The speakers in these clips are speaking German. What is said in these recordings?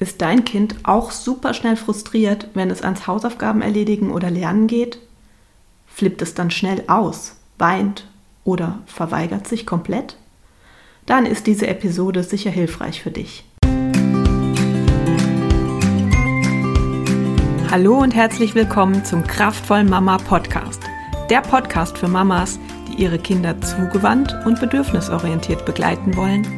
Ist dein Kind auch super schnell frustriert, wenn es ans Hausaufgaben erledigen oder lernen geht? Flippt es dann schnell aus, weint oder verweigert sich komplett? Dann ist diese Episode sicher hilfreich für dich. Hallo und herzlich willkommen zum Kraftvollen Mama Podcast. Der Podcast für Mamas, die ihre Kinder zugewandt und bedürfnisorientiert begleiten wollen,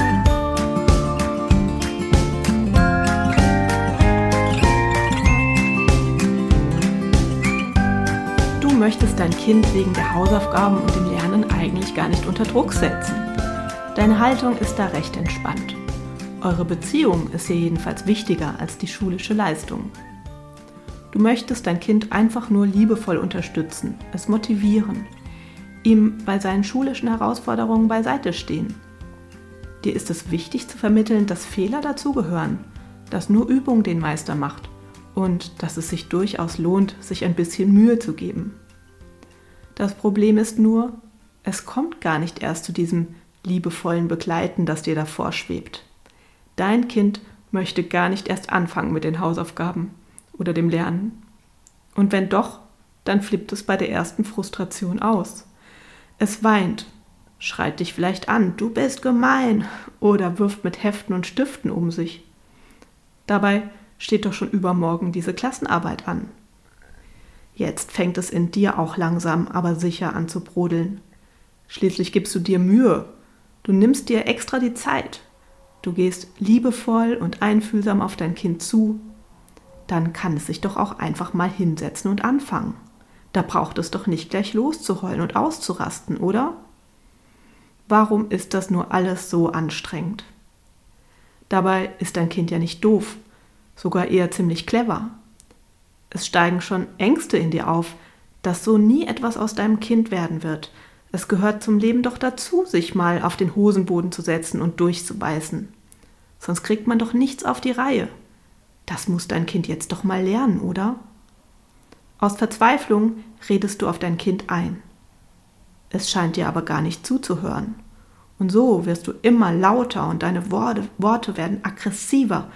Möchtest dein Kind wegen der Hausaufgaben und dem Lernen eigentlich gar nicht unter Druck setzen. Deine Haltung ist da recht entspannt. Eure Beziehung ist hier jedenfalls wichtiger als die schulische Leistung. Du möchtest dein Kind einfach nur liebevoll unterstützen, es motivieren, ihm bei seinen schulischen Herausforderungen beiseite stehen. Dir ist es wichtig zu vermitteln, dass Fehler dazugehören, dass nur Übung den Meister macht und dass es sich durchaus lohnt, sich ein bisschen Mühe zu geben. Das Problem ist nur, es kommt gar nicht erst zu diesem liebevollen Begleiten, das dir davor schwebt. Dein Kind möchte gar nicht erst anfangen mit den Hausaufgaben oder dem Lernen. Und wenn doch, dann flippt es bei der ersten Frustration aus. Es weint, schreit dich vielleicht an, du bist gemein, oder wirft mit Heften und Stiften um sich. Dabei steht doch schon übermorgen diese Klassenarbeit an. Jetzt fängt es in dir auch langsam, aber sicher an zu brodeln. Schließlich gibst du dir Mühe. Du nimmst dir extra die Zeit, du gehst liebevoll und einfühlsam auf dein Kind zu, dann kann es sich doch auch einfach mal hinsetzen und anfangen. Da braucht es doch nicht gleich loszuheulen und auszurasten, oder? Warum ist das nur alles so anstrengend? Dabei ist dein Kind ja nicht doof, sogar eher ziemlich clever. Es steigen schon Ängste in dir auf, dass so nie etwas aus deinem Kind werden wird, es gehört zum Leben doch dazu, sich mal auf den Hosenboden zu setzen und durchzubeißen. Sonst kriegt man doch nichts auf die Reihe. Das muss dein Kind jetzt doch mal lernen, oder? Aus Verzweiflung redest du auf dein Kind ein. Es scheint dir aber gar nicht zuzuhören. Und so wirst du immer lauter und deine Worte, werden aggressiver.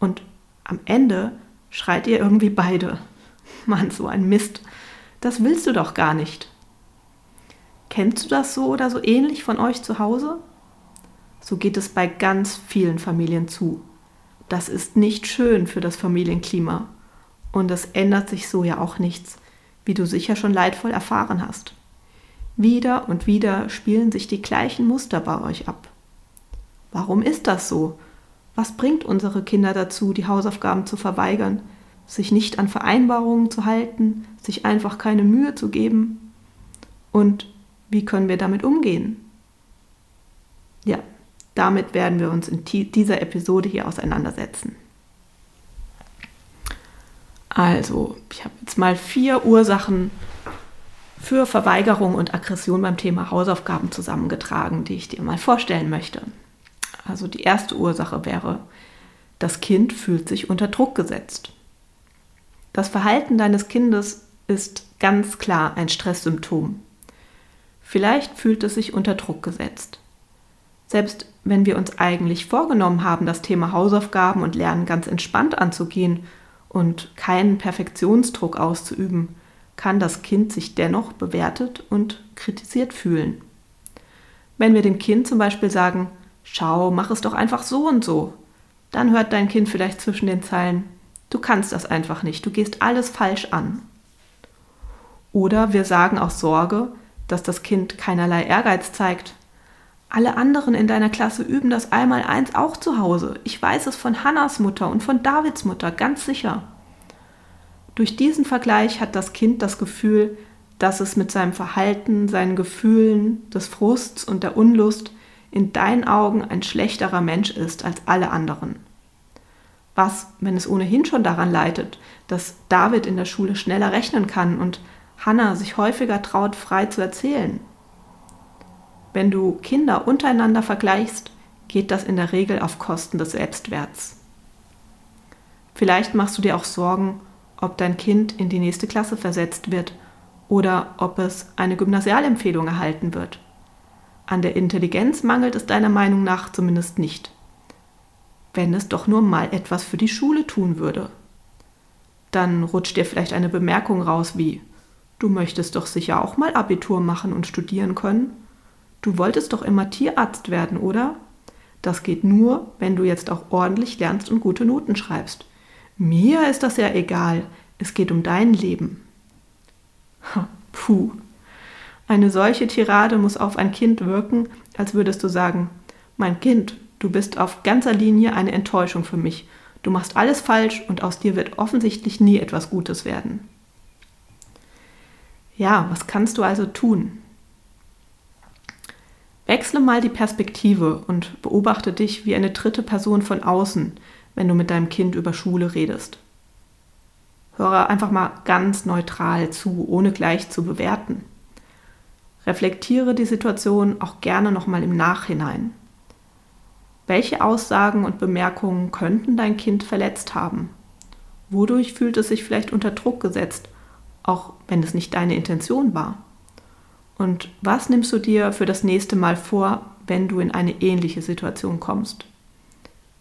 Und am Ende schreit ihr irgendwie beide. Mann, so ein Mist. Das willst du doch gar nicht. Kennst du das so oder so ähnlich von euch zu Hause? So geht es bei ganz vielen Familien zu. Das ist nicht schön für das Familienklima. Und es ändert sich so ja auch nichts, wie du sicher schon leidvoll erfahren hast. Wieder und wieder spielen sich die gleichen Muster bei euch ab. Warum ist das so? Was bringt unsere Kinder dazu, die Hausaufgaben zu verweigern, sich nicht an Vereinbarungen zu halten, sich einfach keine Mühe zu geben? Und wie können wir damit umgehen? Ja, damit werden wir uns in dieser Episode hier auseinandersetzen. Also, ich habe jetzt mal vier Ursachen für Verweigerung und Aggression beim Thema Hausaufgaben zusammengetragen, die ich dir mal vorstellen möchte. Also die erste Ursache wäre, das Kind fühlt sich unter Druck gesetzt. Das Verhalten deines Kindes ist ganz klar ein Stresssymptom. Vielleicht fühlt es sich unter Druck gesetzt. Selbst wenn wir uns eigentlich vorgenommen haben, das Thema Hausaufgaben und Lernen ganz entspannt anzugehen und keinen Perfektionsdruck auszuüben, kann das Kind sich dennoch bewertet und kritisiert fühlen. Wenn wir dem Kind zum Beispiel sagen, schau, mach es doch einfach so und so, dann hört dein Kind vielleicht zwischen den Zeilen, du kannst das einfach nicht, du gehst alles falsch an. Oder wir sagen aus Sorge, dass das Kind keinerlei Ehrgeiz zeigt. Alle anderen in deiner Klasse üben das Einmaleins auch zu Hause. Ich weiß es von Hannas Mutter und von Davids Mutter ganz sicher. Durch diesen Vergleich hat das Kind das Gefühl, dass es mit seinem Verhalten, seinen Gefühlen, des Frusts und der Unlust in deinen Augen ein schlechterer Mensch ist als alle anderen. Was, wenn es ohnehin schon daran leidet, dass David in der Schule schneller rechnen kann und Hannah sich häufiger traut, frei zu erzählen. Wenn du Kinder untereinander vergleichst, geht das in der Regel auf Kosten des Selbstwerts. Vielleicht machst du dir auch Sorgen, ob dein Kind in die nächste Klasse versetzt wird oder ob es eine Gymnasialempfehlung erhalten wird. An der Intelligenz mangelt es deiner Meinung nach zumindest nicht. Wenn es doch nur mal etwas für die Schule tun würde. Dann rutscht dir vielleicht eine Bemerkung raus wie, du möchtest doch sicher auch mal Abitur machen und studieren können. Du wolltest doch immer Tierarzt werden, oder? Das geht nur, wenn du jetzt auch ordentlich lernst und gute Noten schreibst. Mir ist das ja egal. Es geht um dein Leben. Puh. Eine solche Tirade muss auf ein Kind wirken, als würdest du sagen, mein Kind, du bist auf ganzer Linie eine Enttäuschung für mich. Du machst alles falsch und aus dir wird offensichtlich nie etwas Gutes werden. Ja, was kannst du also tun? Wechsle mal die Perspektive und beobachte dich wie eine dritte Person von außen, wenn du mit deinem Kind über Schule redest. Höre einfach mal ganz neutral zu, ohne gleich zu bewerten. Reflektiere die Situation auch gerne nochmal im Nachhinein. Welche Aussagen und Bemerkungen könnten dein Kind verletzt haben? Wodurch fühlt es sich vielleicht unter Druck gesetzt, auch wenn es nicht deine Intention war? Und was nimmst du dir für das nächste Mal vor, wenn du in eine ähnliche Situation kommst?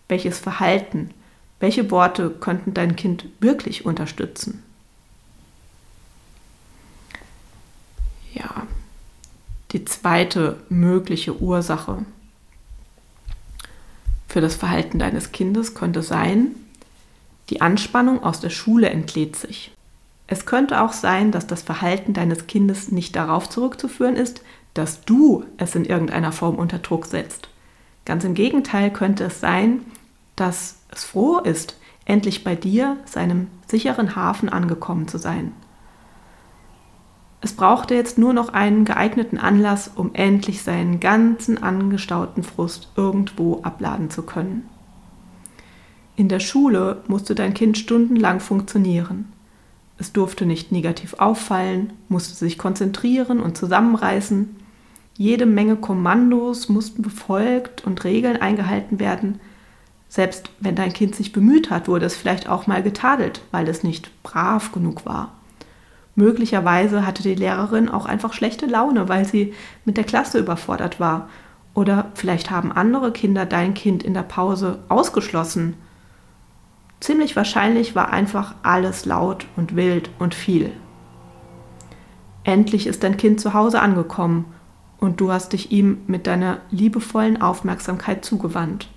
Welches Verhalten, welche Worte könnten dein Kind wirklich unterstützen? Die zweite mögliche Ursache für das Verhalten deines Kindes könnte sein, die Anspannung aus der Schule entlädt sich. Es könnte auch sein, dass das Verhalten deines Kindes nicht darauf zurückzuführen ist, dass du es in irgendeiner Form unter Druck setzt. Ganz im Gegenteil könnte es sein, dass es froh ist, endlich bei dir, seinem sicheren Hafen angekommen zu sein. Es brauchte jetzt nur noch einen geeigneten Anlass, um endlich seinen ganzen angestauten Frust irgendwo abladen zu können. In der Schule musste dein Kind stundenlang funktionieren. Es durfte nicht negativ auffallen, musste sich konzentrieren und zusammenreißen. Jede Menge Kommandos mussten befolgt und Regeln eingehalten werden, selbst wenn dein Kind sich bemüht hat, wurde es vielleicht auch mal getadelt, weil es nicht brav genug war. Möglicherweise hatte die Lehrerin auch einfach schlechte Laune, weil sie mit der Klasse überfordert war. Oder vielleicht haben andere Kinder dein Kind in der Pause ausgeschlossen. Ziemlich wahrscheinlich war einfach alles laut und wild und viel. Endlich ist dein Kind zu Hause angekommen und du hast dich ihm mit deiner liebevollen Aufmerksamkeit zugewandt.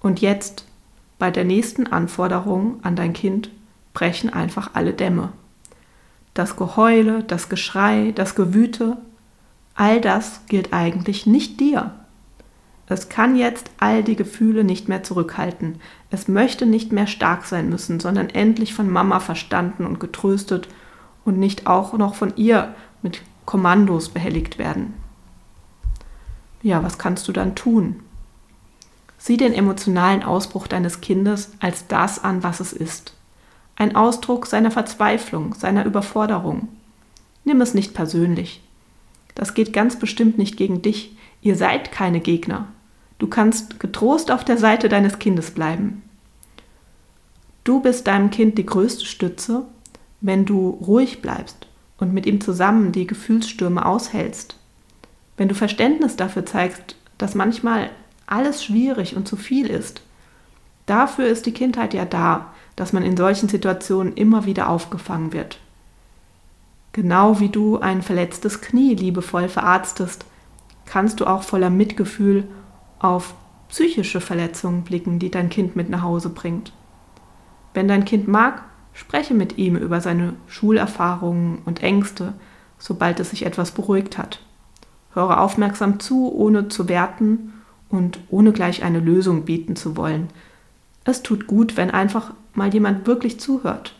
Und jetzt, bei der nächsten Anforderung an dein Kind, brechen einfach alle Dämme. Das Geheule, das Geschrei, das Gewüte, all das gilt eigentlich nicht dir. Es kann jetzt all die Gefühle nicht mehr zurückhalten. Es möchte nicht mehr stark sein müssen, sondern endlich von Mama verstanden und getröstet und nicht auch noch von ihr mit Kommandos behelligt werden. Ja, was kannst du dann tun? Sieh den emotionalen Ausbruch deines Kindes als das an, was es ist. Ein Ausdruck seiner Verzweiflung, seiner Überforderung. Nimm es nicht persönlich. Das geht ganz bestimmt nicht gegen dich. Ihr seid keine Gegner. Du kannst getrost auf der Seite deines Kindes bleiben. Du bist deinem Kind die größte Stütze, wenn du ruhig bleibst und mit ihm zusammen die Gefühlsstürme aushältst. Wenn du Verständnis dafür zeigst, dass manchmal alles schwierig und zu viel ist. Dafür ist die Kindheit ja da, dass man in solchen Situationen immer wieder aufgefangen wird. Genau wie du ein verletztes Knie liebevoll verarztest, kannst du auch voller Mitgefühl auf psychische Verletzungen blicken, die dein Kind mit nach Hause bringt. Wenn dein Kind mag, spreche mit ihm über seine Schulerfahrungen und Ängste, sobald es sich etwas beruhigt hat. Höre aufmerksam zu, ohne zu werten und ohne gleich eine Lösung bieten zu wollen. Es tut gut, wenn einfach mal jemand wirklich zuhört.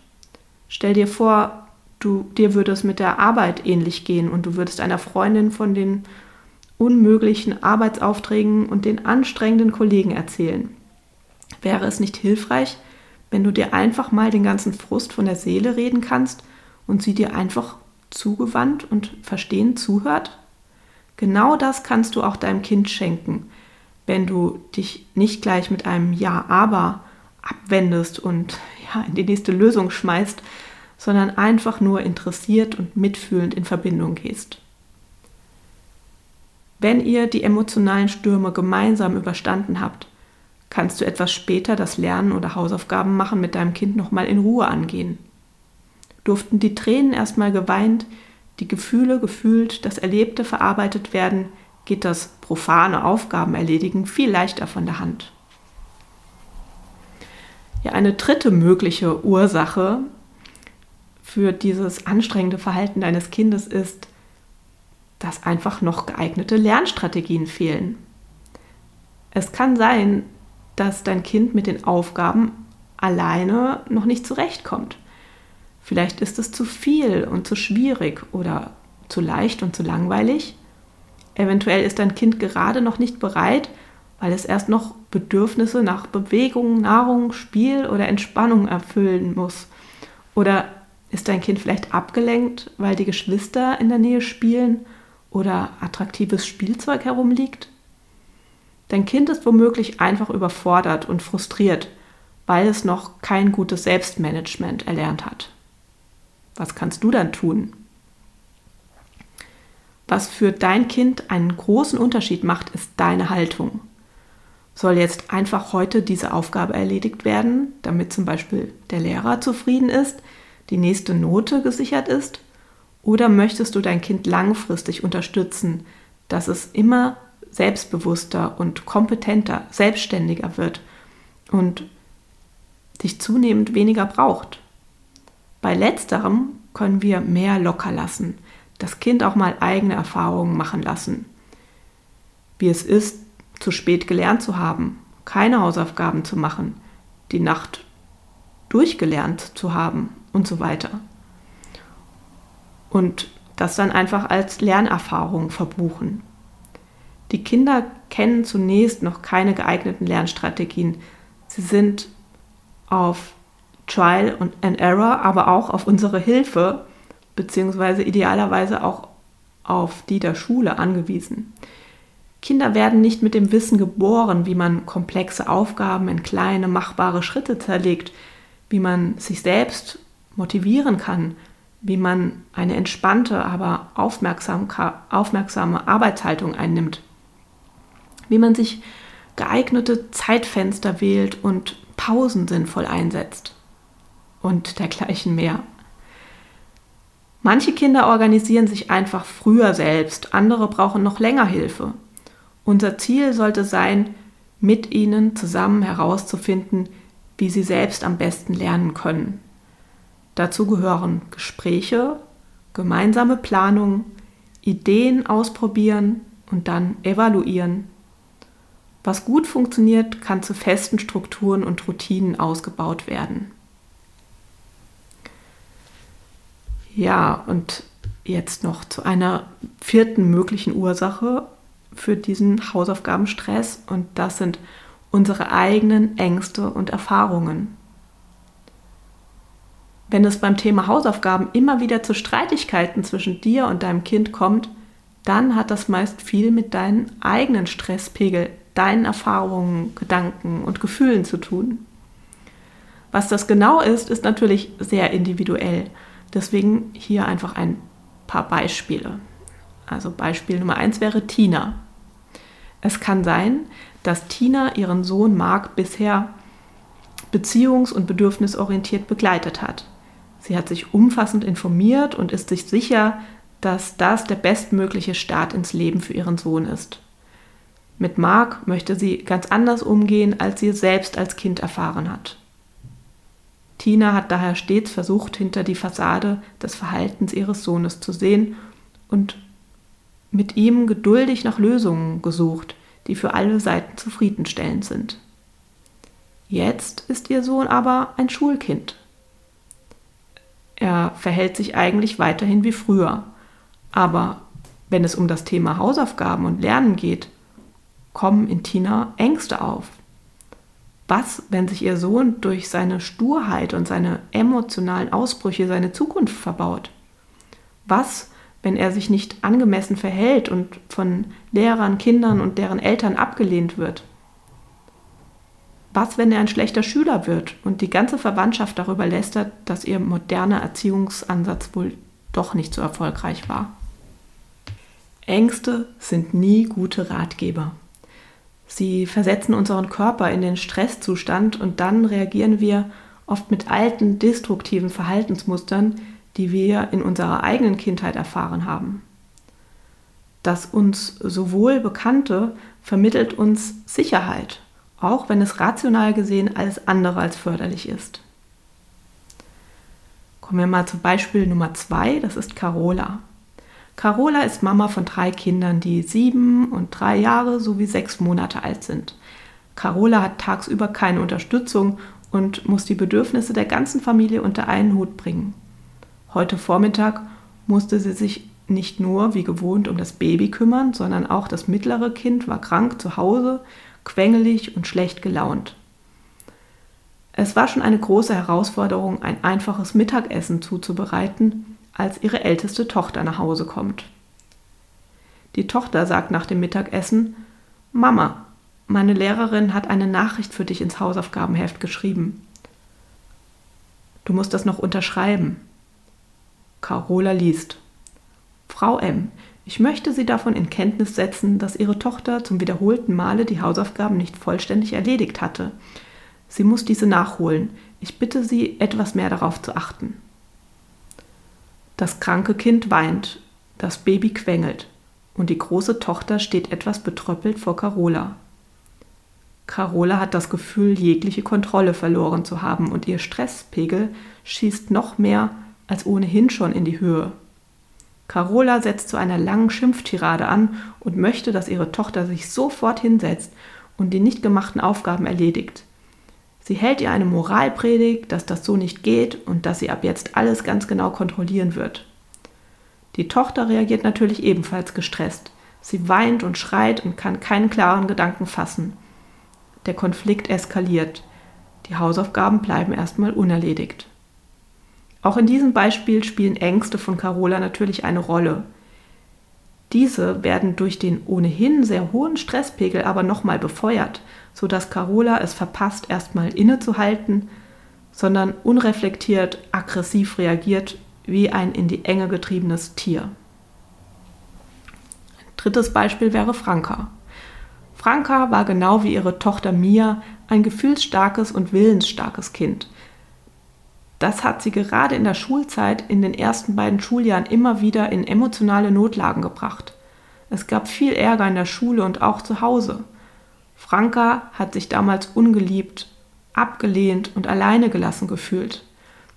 Stell dir vor, du, dir würde es mit der Arbeit ähnlich gehen und du würdest einer Freundin von den unmöglichen Arbeitsaufträgen und den anstrengenden Kollegen erzählen. Wäre es nicht hilfreich, wenn du dir einfach mal den ganzen Frust von der Seele reden kannst und sie dir einfach zugewandt und verstehend zuhört? Genau das kannst du auch deinem Kind schenken, wenn du dich nicht gleich mit einem Ja, aber abwendest und ja, in die nächste Lösung schmeißt, sondern einfach nur interessiert und mitfühlend in Verbindung gehst. Wenn ihr die emotionalen Stürme gemeinsam überstanden habt, kannst du etwas später das Lernen oder Hausaufgaben machen mit deinem Kind nochmal in Ruhe angehen. Durften die Tränen erstmal geweint, die Gefühle gefühlt, das Erlebte verarbeitet werden, geht das profane Aufgaben erledigen viel leichter von der Hand. Ja, eine dritte mögliche Ursache für dieses anstrengende Verhalten deines Kindes ist, dass einfach noch geeignete Lernstrategien fehlen. Es kann sein, dass dein Kind mit den Aufgaben alleine noch nicht zurechtkommt. Vielleicht ist es zu viel und zu schwierig oder zu leicht und zu langweilig. Eventuell ist dein Kind gerade noch nicht bereit, weil es erst noch Bedürfnisse nach Bewegung, Nahrung, Spiel oder Entspannung erfüllen muss. Oder ist dein Kind vielleicht abgelenkt, weil die Geschwister in der Nähe spielen oder attraktives Spielzeug herumliegt? Dein Kind ist womöglich einfach überfordert und frustriert, weil es noch kein gutes Selbstmanagement erlernt hat. Was kannst du dann tun? Was für dein Kind einen großen Unterschied macht, ist deine Haltung. Soll jetzt einfach heute diese Aufgabe erledigt werden, damit zum Beispiel der Lehrer zufrieden ist, die nächste Note gesichert ist? Oder möchtest du dein Kind langfristig unterstützen, dass es immer selbstbewusster und kompetenter, selbstständiger wird und dich zunehmend weniger braucht? Bei letzterem können wir mehr locker lassen, das Kind auch mal eigene Erfahrungen machen lassen. Wie es ist, zu spät gelernt zu haben, keine Hausaufgaben zu machen, die Nacht durchgelernt zu haben und so weiter und das dann einfach als Lernerfahrung verbuchen. Die Kinder kennen zunächst noch keine geeigneten Lernstrategien. Sie sind auf Trial and Error, aber auch auf unsere Hilfe beziehungsweise idealerweise auch auf die der Schule angewiesen. Kinder werden nicht mit dem Wissen geboren, wie man komplexe Aufgaben in kleine, machbare Schritte zerlegt, wie man sich selbst motivieren kann, wie man eine entspannte, aber aufmerksame Arbeitshaltung einnimmt, wie man sich geeignete Zeitfenster wählt und Pausen sinnvoll einsetzt und dergleichen mehr. Manche Kinder organisieren sich einfach früher selbst, andere brauchen noch länger Hilfe. Unser Ziel sollte sein, mit ihnen zusammen herauszufinden, wie sie selbst am besten lernen können. Dazu gehören Gespräche, gemeinsame Planung, Ideen ausprobieren und dann evaluieren. Was gut funktioniert, kann zu festen Strukturen und Routinen ausgebaut werden. Ja, und jetzt noch zu einer vierten möglichen Ursache für diesen Hausaufgabenstress und das sind unsere eigenen Ängste und Erfahrungen. Wenn es beim Thema Hausaufgaben immer wieder zu Streitigkeiten zwischen dir und deinem Kind kommt, dann hat das meist viel mit deinen eigenen Stresspegel, deinen Erfahrungen, Gedanken und Gefühlen zu tun. Was das genau ist, ist natürlich sehr individuell. Deswegen hier einfach ein paar Beispiele. Also Beispiel Nummer eins wäre Tina. Es kann sein, dass Tina ihren Sohn Mark bisher beziehungs- und bedürfnisorientiert begleitet hat. Sie hat sich umfassend informiert und ist sich sicher, dass das der bestmögliche Start ins Leben für ihren Sohn ist. Mit Mark möchte sie ganz anders umgehen, als sie es selbst als Kind erfahren hat. Tina hat daher stets versucht, hinter die Fassade des Verhaltens ihres Sohnes zu sehen und mit ihm geduldig nach Lösungen gesucht, die für alle Seiten zufriedenstellend sind. Jetzt ist ihr Sohn aber ein Schulkind er verhält sich eigentlich weiterhin wie früher. Aber wenn es um das Thema Hausaufgaben und Lernen geht, kommen in Tina Ängste auf. Was, wenn sich ihr Sohn durch seine Sturheit und seine emotionalen Ausbrüche seine Zukunft verbaut? Was, wenn er sich nicht angemessen verhält und von Lehrern, Kindern und deren Eltern abgelehnt wird? Was, wenn er ein schlechter Schüler wird und die ganze Verwandtschaft darüber lästert, dass ihr moderner Erziehungsansatz wohl doch nicht so erfolgreich war? Ängste sind nie gute Ratgeber. Sie versetzen unseren Körper in den Stresszustand und dann reagieren wir oft mit alten, destruktiven Verhaltensmustern, die wir in unserer eigenen Kindheit erfahren haben. Das uns sowohl Bekannte vermittelt uns Sicherheit, auch wenn es rational gesehen alles andere als förderlich ist. Kommen wir mal zu Beispiel Nummer zwei, das ist Carola. Carola ist Mama von drei Kindern, die sieben und drei Jahre sowie sechs Monate alt sind. Carola hat tagsüber keine Unterstützung und muss die Bedürfnisse der ganzen Familie unter einen Hut bringen. Heute Vormittag musste sie sich nicht nur wie gewohnt um das Baby kümmern, sondern auch das mittlere Kind war krank zu Hause, quengelig und schlecht gelaunt. Es war schon eine große Herausforderung, ein einfaches Mittagessen zuzubereiten, als ihre älteste Tochter nach Hause kommt. Die Tochter sagt nach dem Mittagessen Mama, meine Lehrerin hat eine Nachricht für dich ins Hausaufgabenheft geschrieben. Du musst das noch unterschreiben. Carola liest. Frau M., ich möchte Sie davon in Kenntnis setzen, dass Ihre Tochter zum wiederholten Male die Hausaufgaben nicht vollständig erledigt hatte. Sie muss diese nachholen. Ich bitte Sie, etwas mehr darauf zu achten. Das kranke Kind weint, das Baby quengelt und die große Tochter steht etwas betröppelt vor Carola. Carola hat das Gefühl, jegliche Kontrolle verloren zu haben und ihr Stresspegel schießt noch mehr als ohnehin schon in die Höhe. Carola setzt zu einer langen Schimpftirade an und möchte, dass ihre Tochter sich sofort hinsetzt und die nicht gemachten Aufgaben erledigt. Sie hält ihr eine Moralpredigt, dass das so nicht geht und dass sie ab jetzt alles ganz genau kontrollieren wird. Die Tochter reagiert natürlich ebenfalls gestresst. Sie weint und schreit und kann keinen klaren Gedanken fassen. Der Konflikt eskaliert. Die Hausaufgaben bleiben erstmal unerledigt. Auch in diesem Beispiel spielen Ängste von Carola natürlich eine Rolle. Diese werden durch den ohnehin sehr hohen Stresspegel aber nochmal befeuert, sodass Carola es verpasst, erstmal innezuhalten, sondern unreflektiert aggressiv reagiert wie ein in die Enge getriebenes Tier. Drittes Beispiel wäre Franka. Franka war genau wie ihre Tochter Mia ein gefühlsstarkes und willensstarkes Kind. Das hat sie gerade in der Schulzeit in den ersten beiden Schuljahren immer wieder in emotionale Notlagen gebracht. Es gab viel Ärger in der Schule und auch zu Hause. Franka hat sich damals ungeliebt, abgelehnt und alleine gelassen gefühlt.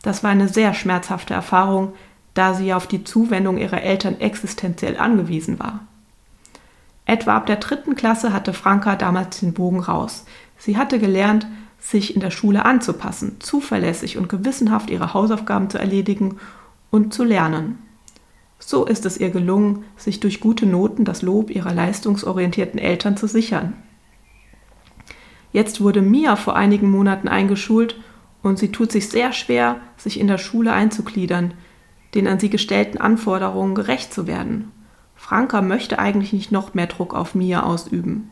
Das war eine sehr schmerzhafte Erfahrung, da sie auf die Zuwendung ihrer Eltern existenziell angewiesen war. Etwa ab der dritten Klasse hatte Franka damals den Bogen raus. Sie hatte gelernt, sich in der Schule anzupassen, zuverlässig und gewissenhaft ihre Hausaufgaben zu erledigen und zu lernen. So ist es ihr gelungen, sich durch gute Noten das Lob ihrer leistungsorientierten Eltern zu sichern. Jetzt wurde Mia vor einigen Monaten eingeschult und sie tut sich sehr schwer, sich in der Schule einzugliedern, den an sie gestellten Anforderungen gerecht zu werden. Franka möchte eigentlich nicht noch mehr Druck auf Mia ausüben.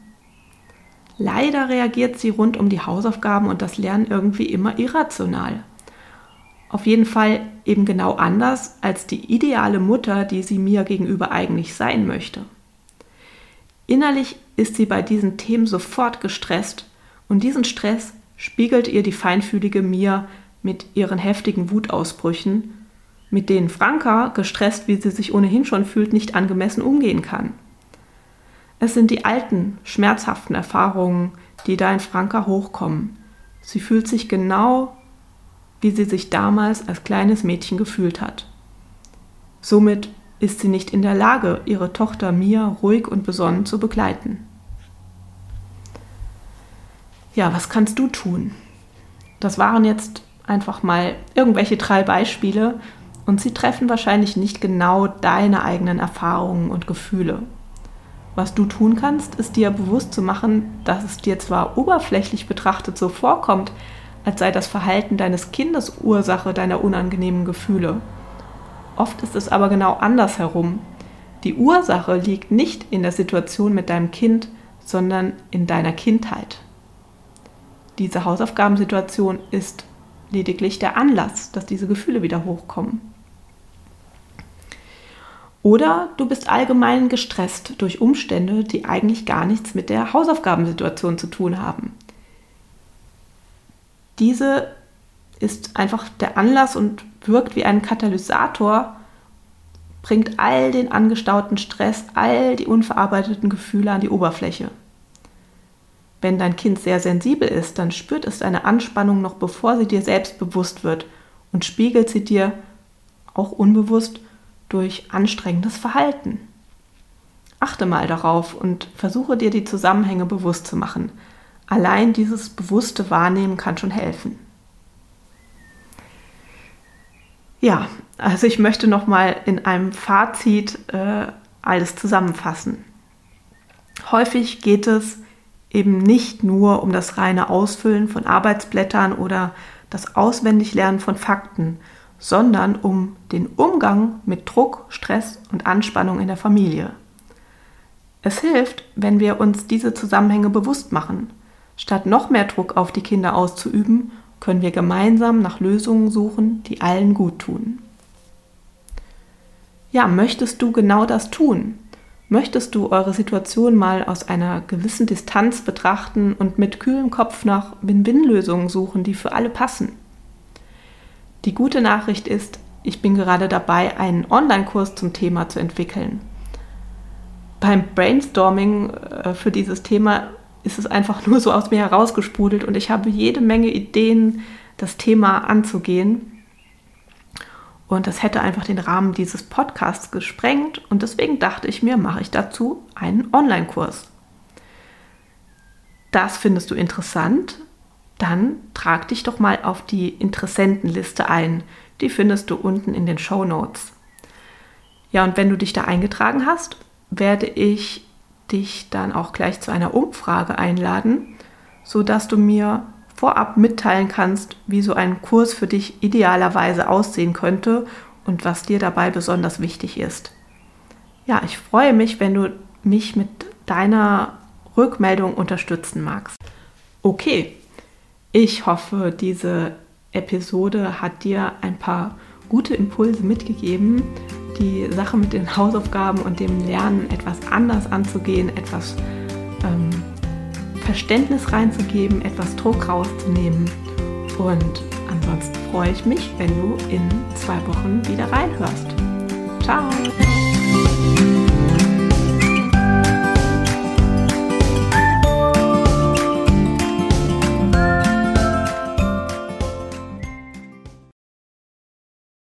Leider reagiert sie rund um die Hausaufgaben und das Lernen irgendwie immer irrational. Auf jeden Fall eben genau anders als die ideale Mutter, die sie mir gegenüber eigentlich sein möchte. Innerlich ist sie bei diesen Themen sofort gestresst und diesen Stress spiegelt ihr die feinfühlige Mia mit ihren heftigen Wutausbrüchen, mit denen Franka, gestresst wie sie sich ohnehin schon fühlt, nicht angemessen umgehen kann. Es sind die alten, schmerzhaften Erfahrungen, die da in Franka hochkommen. Sie fühlt sich genau, wie sie sich damals als kleines Mädchen gefühlt hat. Somit ist sie nicht in der Lage, ihre Tochter Mia ruhig und besonnen zu begleiten. Ja, was kannst du tun? Das waren jetzt einfach mal irgendwelche drei Beispiele und sie treffen wahrscheinlich nicht genau deine eigenen Erfahrungen und Gefühle. Was du tun kannst, ist dir bewusst zu machen, dass es dir zwar oberflächlich betrachtet so vorkommt, als sei das Verhalten deines Kindes Ursache deiner unangenehmen Gefühle. Oft ist es aber genau andersherum. Die Ursache liegt nicht in der Situation mit deinem Kind, sondern in deiner Kindheit. Diese Hausaufgabensituation ist lediglich der Anlass, dass diese Gefühle wieder hochkommen. Oder du bist allgemein gestresst durch Umstände, die eigentlich gar nichts mit der Hausaufgabensituation zu tun haben. Diese ist einfach der Anlass und wirkt wie ein Katalysator, bringt all den angestauten Stress, all die unverarbeiteten Gefühle an die Oberfläche. Wenn dein Kind sehr sensibel ist, dann spürt es deine Anspannung noch bevor sie dir selbst bewusst wird und spiegelt sie dir auch unbewusst durch anstrengendes Verhalten. Achte mal darauf und versuche dir die Zusammenhänge bewusst zu machen. Allein dieses bewusste Wahrnehmen kann schon helfen. Ja, also ich möchte noch mal in einem Fazit äh, alles zusammenfassen. Häufig geht es eben nicht nur um das reine Ausfüllen von Arbeitsblättern oder das Auswendiglernen von Fakten, sondern um den Umgang mit Druck, Stress und Anspannung in der Familie. Es hilft, wenn wir uns diese Zusammenhänge bewusst machen. Statt noch mehr Druck auf die Kinder auszuüben, können wir gemeinsam nach Lösungen suchen, die allen gut tun. Ja, möchtest du genau das tun? Möchtest du eure Situation mal aus einer gewissen Distanz betrachten und mit kühlem Kopf nach Win-Win-Lösungen suchen, die für alle passen? Die gute Nachricht ist, ich bin gerade dabei, einen Online-Kurs zum Thema zu entwickeln. Beim Brainstorming äh, für dieses Thema ist es einfach nur so aus mir herausgesprudelt und ich habe jede Menge Ideen, das Thema anzugehen. Und das hätte einfach den Rahmen dieses Podcasts gesprengt und deswegen dachte ich mir, mache ich dazu einen Online-Kurs. Das findest du interessant dann trag dich doch mal auf die Interessentenliste ein. Die findest du unten in den Show Notes. Ja, und wenn du dich da eingetragen hast, werde ich dich dann auch gleich zu einer Umfrage einladen, sodass du mir vorab mitteilen kannst, wie so ein Kurs für dich idealerweise aussehen könnte und was dir dabei besonders wichtig ist. Ja, ich freue mich, wenn du mich mit deiner Rückmeldung unterstützen magst. Okay, ich hoffe, diese Episode hat dir ein paar gute Impulse mitgegeben, die Sache mit den Hausaufgaben und dem Lernen etwas anders anzugehen, etwas ähm, Verständnis reinzugeben, etwas Druck rauszunehmen. Und ansonsten freue ich mich, wenn du in zwei Wochen wieder reinhörst. Ciao!